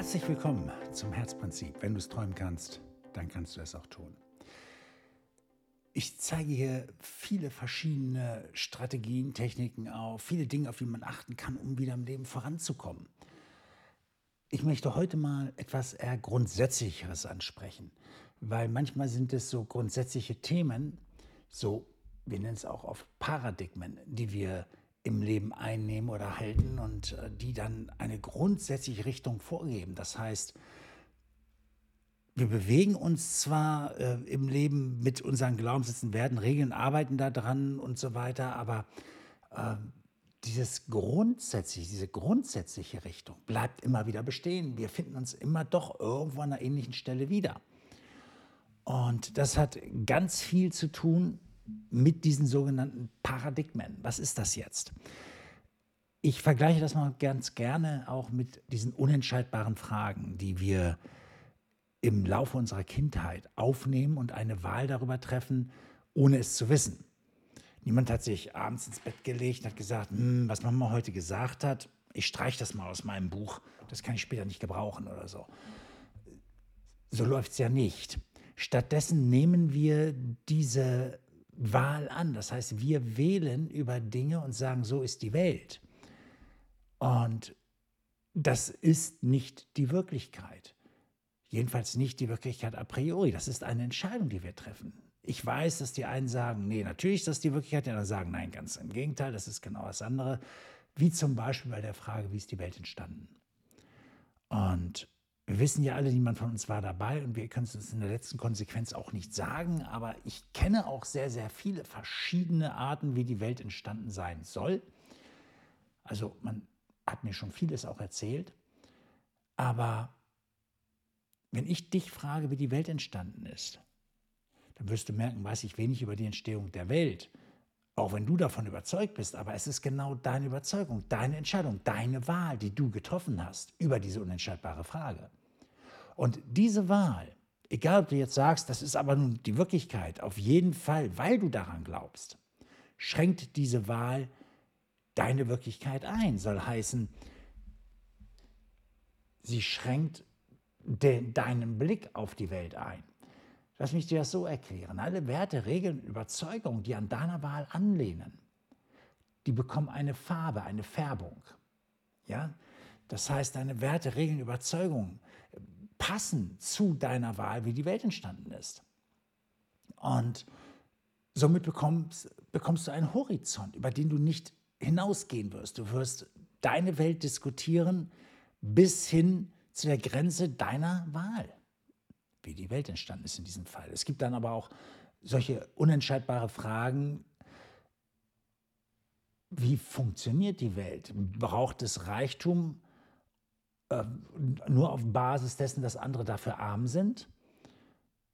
Herzlich willkommen zum Herzprinzip. Wenn du es träumen kannst, dann kannst du es auch tun. Ich zeige hier viele verschiedene Strategien, Techniken auf, viele Dinge, auf die man achten kann, um wieder im Leben voranzukommen. Ich möchte heute mal etwas eher Grundsätzlicheres ansprechen, weil manchmal sind es so grundsätzliche Themen, so, wir nennen es auch auf Paradigmen, die wir im Leben einnehmen oder halten und äh, die dann eine grundsätzliche Richtung vorgeben. Das heißt, wir bewegen uns zwar äh, im Leben mit unseren Glaubenssätzen, werden Regeln, arbeiten daran und so weiter, aber äh, dieses grundsätzliche, diese grundsätzliche Richtung bleibt immer wieder bestehen. Wir finden uns immer doch irgendwo an einer ähnlichen Stelle wieder. Und das hat ganz viel zu tun mit diesen sogenannten Paradigmen. Was ist das jetzt? Ich vergleiche das mal ganz gerne auch mit diesen unentscheidbaren Fragen, die wir im Laufe unserer Kindheit aufnehmen und eine Wahl darüber treffen, ohne es zu wissen. Niemand hat sich abends ins Bett gelegt und hat gesagt, hm, was Mama heute gesagt hat, ich streiche das mal aus meinem Buch, das kann ich später nicht gebrauchen oder so. So läuft es ja nicht. Stattdessen nehmen wir diese Wahl an. Das heißt, wir wählen über Dinge und sagen, so ist die Welt. Und das ist nicht die Wirklichkeit. Jedenfalls nicht die Wirklichkeit a priori. Das ist eine Entscheidung, die wir treffen. Ich weiß, dass die einen sagen, nee, natürlich ist das die Wirklichkeit, die anderen sagen, nein, ganz im Gegenteil, das ist genau das andere. Wie zum Beispiel bei der Frage, wie ist die Welt entstanden? Und wir wissen ja alle, niemand von uns war dabei und wir können es uns in der letzten Konsequenz auch nicht sagen, aber ich kenne auch sehr, sehr viele verschiedene Arten, wie die Welt entstanden sein soll. Also man hat mir schon vieles auch erzählt, aber wenn ich dich frage, wie die Welt entstanden ist, dann wirst du merken, weiß ich wenig über die Entstehung der Welt. Auch wenn du davon überzeugt bist, aber es ist genau deine Überzeugung, deine Entscheidung, deine Wahl, die du getroffen hast über diese unentscheidbare Frage. Und diese Wahl, egal ob du jetzt sagst, das ist aber nun die Wirklichkeit, auf jeden Fall, weil du daran glaubst, schränkt diese Wahl deine Wirklichkeit ein. Soll heißen, sie schränkt de, deinen Blick auf die Welt ein. Lass mich dir das so erklären. Alle Werte, Regeln, Überzeugungen, die an deiner Wahl anlehnen, die bekommen eine Farbe, eine Färbung. Ja? Das heißt, deine Werte, Regeln, Überzeugungen passen zu deiner Wahl, wie die Welt entstanden ist. Und somit bekommst, bekommst du einen Horizont, über den du nicht hinausgehen wirst. Du wirst deine Welt diskutieren bis hin zu der Grenze deiner Wahl, wie die Welt entstanden ist in diesem Fall. Es gibt dann aber auch solche unentscheidbare Fragen, wie funktioniert die Welt? Braucht es Reichtum? Äh, nur auf Basis dessen, dass andere dafür arm sind?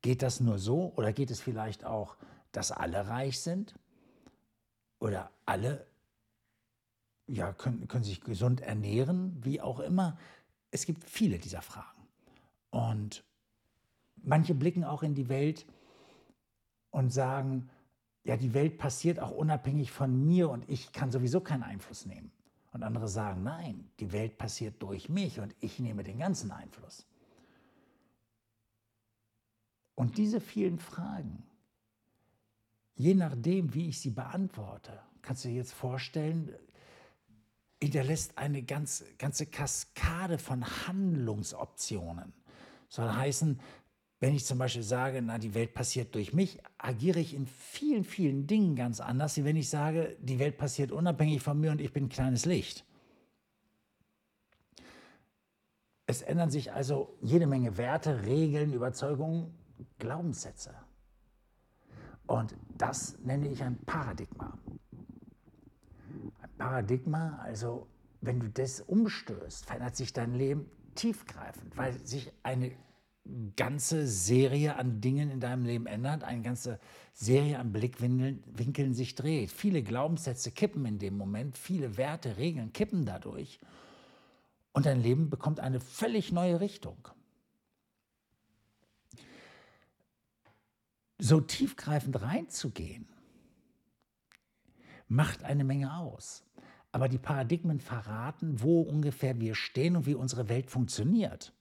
Geht das nur so? Oder geht es vielleicht auch, dass alle reich sind? Oder alle ja, können, können sich gesund ernähren? Wie auch immer. Es gibt viele dieser Fragen. Und manche blicken auch in die Welt und sagen, ja, die Welt passiert auch unabhängig von mir und ich kann sowieso keinen Einfluss nehmen. Und andere sagen, nein, die Welt passiert durch mich und ich nehme den ganzen Einfluss. Und diese vielen Fragen, je nachdem, wie ich sie beantworte, kannst du dir jetzt vorstellen, hinterlässt eine ganz, ganze Kaskade von Handlungsoptionen. Soll heißen, wenn ich zum Beispiel sage, na, die Welt passiert durch mich, agiere ich in vielen, vielen Dingen ganz anders, wie wenn ich sage, die Welt passiert unabhängig von mir und ich bin ein kleines Licht. Es ändern sich also jede Menge Werte, Regeln, Überzeugungen, Glaubenssätze. Und das nenne ich ein Paradigma. Ein Paradigma, also wenn du das umstößt, verändert sich dein Leben tiefgreifend, weil sich eine ganze Serie an Dingen in deinem Leben ändert, eine ganze Serie an Blickwinkeln sich dreht. Viele Glaubenssätze kippen in dem Moment, viele Werte, Regeln kippen dadurch und dein Leben bekommt eine völlig neue Richtung. So tiefgreifend reinzugehen, macht eine Menge aus. aber die Paradigmen verraten, wo ungefähr wir stehen und wie unsere Welt funktioniert.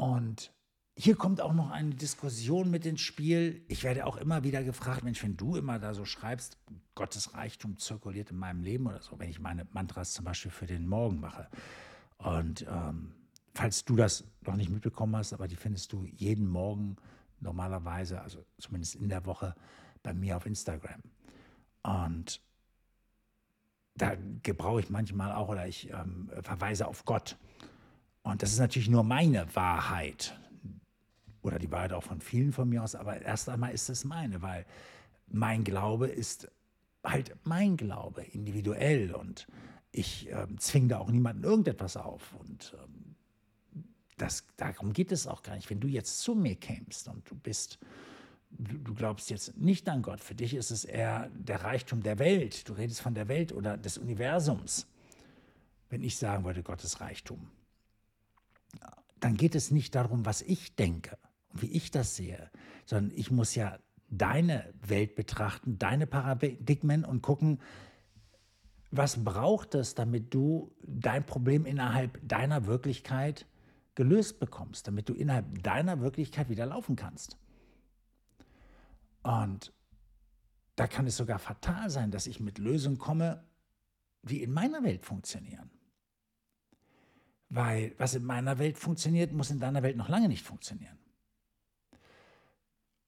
Und hier kommt auch noch eine Diskussion mit ins Spiel. Ich werde auch immer wieder gefragt, Mensch, wenn du immer da so schreibst, Gottes Reichtum zirkuliert in meinem Leben oder so, wenn ich meine Mantras zum Beispiel für den Morgen mache. Und ähm, falls du das noch nicht mitbekommen hast, aber die findest du jeden Morgen normalerweise, also zumindest in der Woche, bei mir auf Instagram. Und da gebrauche ich manchmal auch oder ich ähm, verweise auf Gott. Und das ist natürlich nur meine Wahrheit. Oder die Wahrheit auch von vielen von mir aus, aber erst einmal ist es meine, weil mein Glaube ist halt mein Glaube, individuell. Und ich äh, zwinge da auch niemanden irgendetwas auf. Und ähm, das, darum geht es auch gar nicht. Wenn du jetzt zu mir kämst und du bist du, du glaubst jetzt nicht an Gott, für dich ist es eher der Reichtum der Welt, du redest von der Welt oder des Universums, wenn ich sagen würde, Gottes Reichtum, dann geht es nicht darum, was ich denke und wie ich das sehe, sondern ich muss ja deine Welt betrachten, deine Paradigmen und gucken, was braucht es, damit du dein Problem innerhalb deiner Wirklichkeit gelöst bekommst, damit du innerhalb deiner Wirklichkeit wieder laufen kannst. Und da kann es sogar fatal sein, dass ich mit Lösungen komme, die in meiner Welt funktionieren. Weil was in meiner Welt funktioniert, muss in deiner Welt noch lange nicht funktionieren.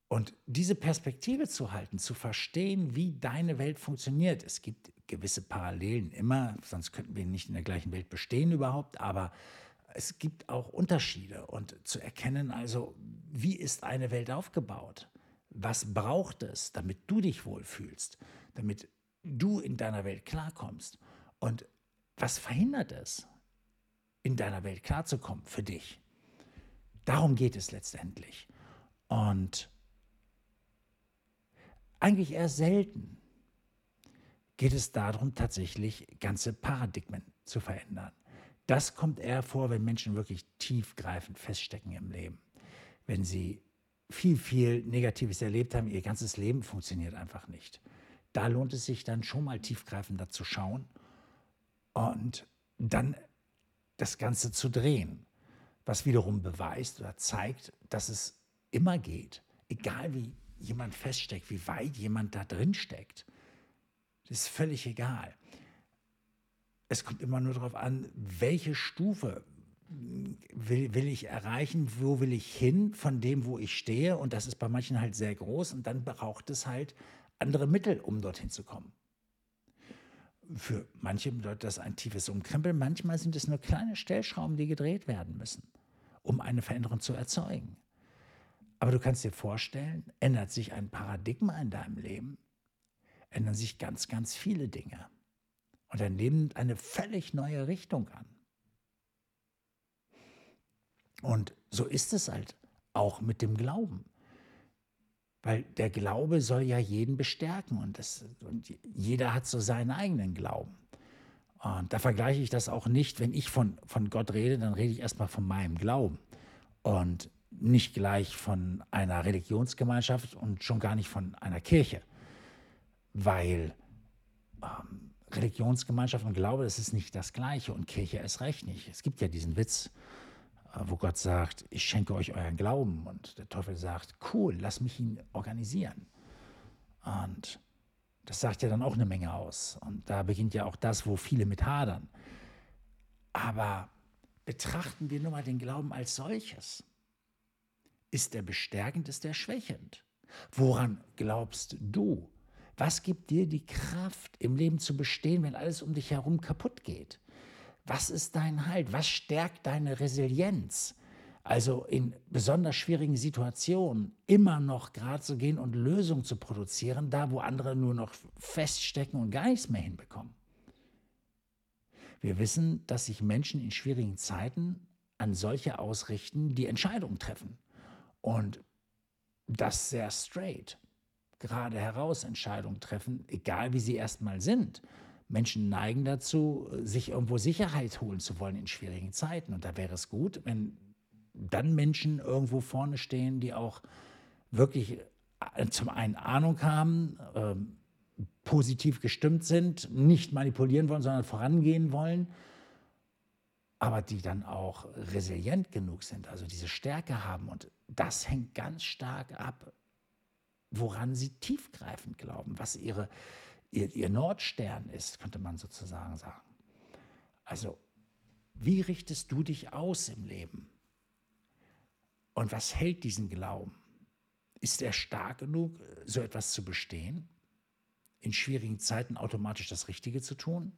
Und diese Perspektive zu halten, zu verstehen, wie deine Welt funktioniert, es gibt gewisse Parallelen immer, sonst könnten wir nicht in der gleichen Welt bestehen überhaupt, aber es gibt auch Unterschiede und zu erkennen, also wie ist eine Welt aufgebaut? Was braucht es, damit du dich wohlfühlst, damit du in deiner Welt klarkommst? Und was verhindert es, in deiner Welt klarzukommen für dich? Darum geht es letztendlich. Und eigentlich eher selten geht es darum, tatsächlich ganze Paradigmen zu verändern. Das kommt eher vor, wenn Menschen wirklich tiefgreifend feststecken im Leben. Wenn sie viel, viel Negatives erlebt haben, ihr ganzes Leben funktioniert einfach nicht. Da lohnt es sich dann schon mal tiefgreifender zu schauen und dann das Ganze zu drehen, was wiederum beweist oder zeigt, dass es immer geht, egal wie jemand feststeckt, wie weit jemand da drin steckt. Das ist völlig egal. Es kommt immer nur darauf an, welche Stufe, will, will ich erreichen, wo will ich hin von dem, wo ich stehe. Und das ist bei manchen halt sehr groß. Und dann braucht es halt andere Mittel, um dorthin zu kommen. Für manche bedeutet das ein tiefes Umkrempeln. Manchmal sind es nur kleine Stellschrauben, die gedreht werden müssen, um eine Veränderung zu erzeugen. Aber du kannst dir vorstellen, ändert sich ein Paradigma in deinem Leben, ändern sich ganz, ganz viele Dinge. Und dein Leben nimmt eine völlig neue Richtung an. Und so ist es halt auch mit dem Glauben. Weil der Glaube soll ja jeden bestärken und, das, und jeder hat so seinen eigenen Glauben. Und da vergleiche ich das auch nicht, wenn ich von, von Gott rede, dann rede ich erstmal von meinem Glauben und nicht gleich von einer Religionsgemeinschaft und schon gar nicht von einer Kirche. Weil ähm, Religionsgemeinschaft und Glaube, das ist nicht das Gleiche und Kirche ist recht nicht. Es gibt ja diesen Witz, wo Gott sagt, ich schenke euch euren Glauben. Und der Teufel sagt, cool, lass mich ihn organisieren. Und das sagt ja dann auch eine Menge aus. Und da beginnt ja auch das, wo viele mit hadern. Aber betrachten wir nur mal den Glauben als solches. Ist er bestärkend, ist er schwächend? Woran glaubst du? Was gibt dir die Kraft, im Leben zu bestehen, wenn alles um dich herum kaputt geht? Was ist dein Halt? Was stärkt deine Resilienz? Also in besonders schwierigen Situationen immer noch gerade zu gehen und Lösungen zu produzieren, da wo andere nur noch feststecken und gar nichts mehr hinbekommen. Wir wissen, dass sich Menschen in schwierigen Zeiten an solche ausrichten, die Entscheidungen treffen. Und das sehr straight. Gerade heraus Entscheidungen treffen, egal wie sie erstmal sind. Menschen neigen dazu, sich irgendwo Sicherheit holen zu wollen in schwierigen Zeiten. Und da wäre es gut, wenn dann Menschen irgendwo vorne stehen, die auch wirklich äh, zum einen Ahnung haben, ähm, positiv gestimmt sind, nicht manipulieren wollen, sondern vorangehen wollen, aber die dann auch resilient genug sind, also diese Stärke haben. Und das hängt ganz stark ab, woran sie tiefgreifend glauben, was ihre, ihr, ihr Nordstern ist, könnte man sozusagen sagen. Also, wie richtest du dich aus im Leben? Und was hält diesen Glauben? Ist er stark genug, so etwas zu bestehen? In schwierigen Zeiten automatisch das Richtige zu tun?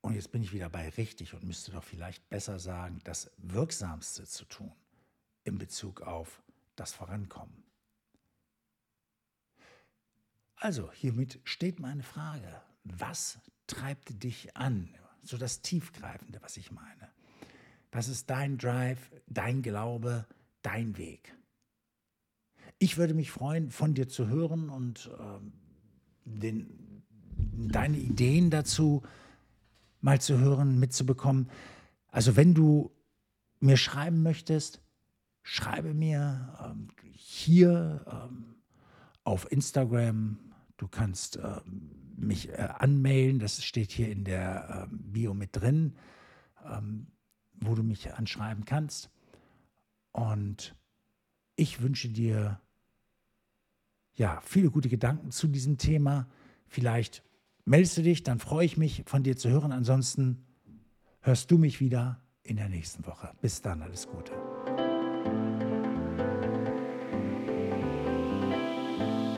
Und jetzt bin ich wieder bei richtig und müsste doch vielleicht besser sagen, das Wirksamste zu tun in Bezug auf das Vorankommen. Also, hiermit steht meine Frage. Was treibt dich an? So das Tiefgreifende, was ich meine. Was ist dein Drive, dein Glaube, dein Weg? Ich würde mich freuen, von dir zu hören und ähm, den, deine Ideen dazu mal zu hören, mitzubekommen. Also wenn du mir schreiben möchtest, schreibe mir ähm, hier ähm, auf Instagram. Du kannst ähm, mich äh, anmailen, das steht hier in der ähm, Bio mit drin, ähm, wo du mich anschreiben kannst. Und ich wünsche dir ja viele gute Gedanken zu diesem Thema. Vielleicht meldest du dich, dann freue ich mich, von dir zu hören. Ansonsten hörst du mich wieder in der nächsten Woche. Bis dann, alles Gute.